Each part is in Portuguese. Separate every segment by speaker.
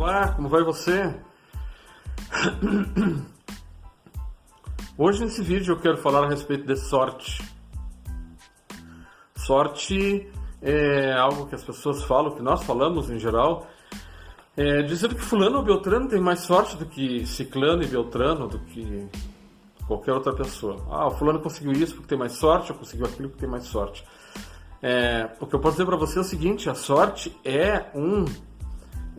Speaker 1: Olá, como vai você? Hoje nesse vídeo eu quero falar a respeito de sorte. Sorte é algo que as pessoas falam, que nós falamos em geral, é, dizendo que fulano ou beltrano tem mais sorte do que ciclano e beltrano, do que qualquer outra pessoa. Ah, o fulano conseguiu isso porque tem mais sorte, ou conseguiu aquilo porque tem mais sorte. É, o que eu posso dizer para você é o seguinte: a sorte é um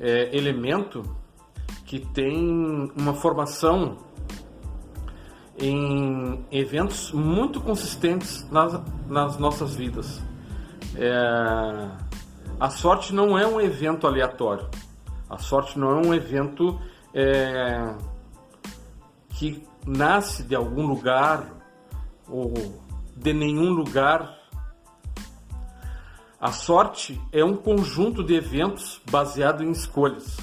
Speaker 1: é, elemento que tem uma formação em eventos muito consistentes nas, nas nossas vidas. É, a sorte não é um evento aleatório. A sorte não é um evento é, que nasce de algum lugar ou de nenhum lugar a sorte é um conjunto de eventos baseado em escolhas.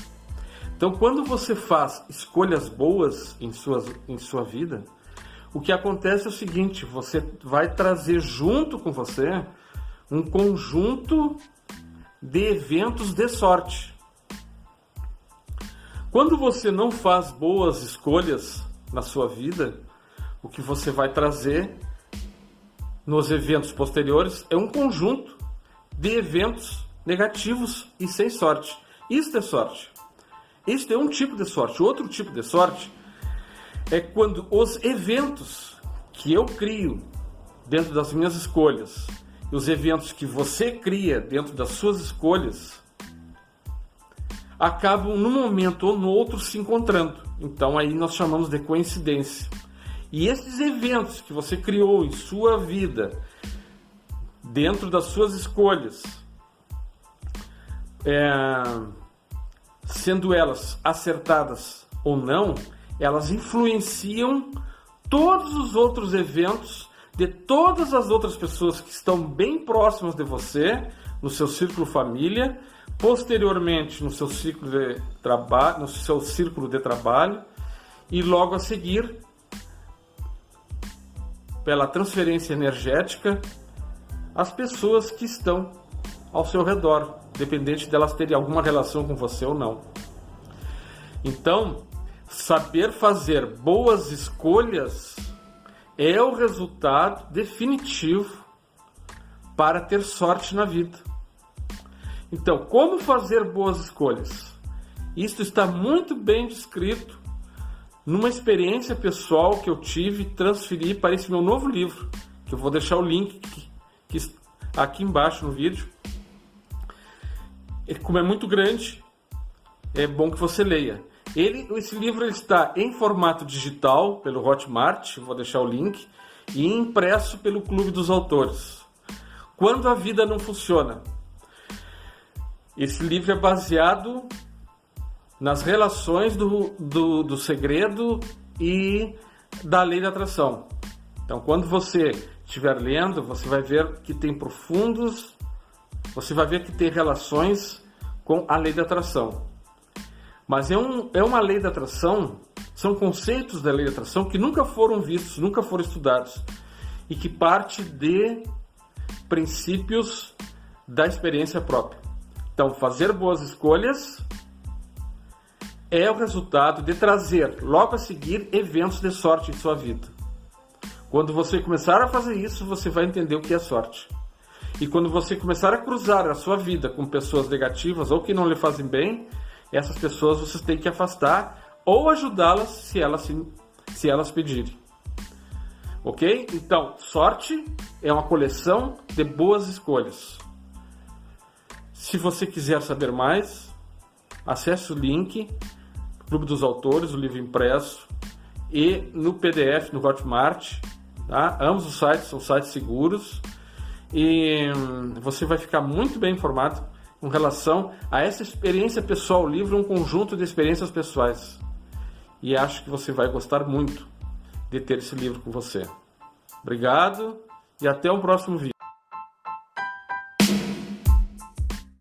Speaker 1: Então, quando você faz escolhas boas em, suas, em sua vida, o que acontece é o seguinte: você vai trazer junto com você um conjunto de eventos de sorte. Quando você não faz boas escolhas na sua vida, o que você vai trazer nos eventos posteriores é um conjunto de eventos negativos e sem sorte. Isso é sorte. Isso é um tipo de sorte. Outro tipo de sorte é quando os eventos que eu crio dentro das minhas escolhas e os eventos que você cria dentro das suas escolhas acabam num momento ou no outro se encontrando. Então aí nós chamamos de coincidência. E esses eventos que você criou em sua vida dentro das suas escolhas, é, sendo elas acertadas ou não, elas influenciam todos os outros eventos de todas as outras pessoas que estão bem próximas de você, no seu círculo família, posteriormente no seu ciclo de trabalho, no seu círculo de trabalho e logo a seguir pela transferência energética as pessoas que estão ao seu redor, dependente delas terem alguma relação com você ou não. Então, saber fazer boas escolhas é o resultado definitivo para ter sorte na vida. Então, como fazer boas escolhas? Isso está muito bem descrito numa experiência pessoal que eu tive e transferi para esse meu novo livro, que eu vou deixar o link aqui embaixo no vídeo. Como é muito grande, é bom que você leia. Ele, esse livro ele está em formato digital pelo Hotmart, vou deixar o link, e impresso pelo Clube dos Autores. Quando a vida não funciona. Esse livro é baseado nas relações do, do, do segredo e da lei da atração. Então, quando você estiver lendo, você vai ver que tem profundos, você vai ver que tem relações com a lei da atração. Mas é, um, é uma lei da atração, são conceitos da lei da atração que nunca foram vistos, nunca foram estudados e que parte de princípios da experiência própria. Então, fazer boas escolhas é o resultado de trazer logo a seguir eventos de sorte em sua vida. Quando você começar a fazer isso, você vai entender o que é sorte. E quando você começar a cruzar a sua vida com pessoas negativas ou que não lhe fazem bem, essas pessoas você tem que afastar ou ajudá-las se elas se, se elas pedirem. Ok? Então, sorte é uma coleção de boas escolhas. Se você quiser saber mais, acesse o link Clube dos Autores, o livro impresso, e no PDF no Hotmart Tá? Ambos os sites são sites seguros e hum, você vai ficar muito bem informado com relação a essa experiência pessoal. O livro é um conjunto de experiências pessoais e acho que você vai gostar muito de ter esse livro com você. Obrigado e até o próximo vídeo.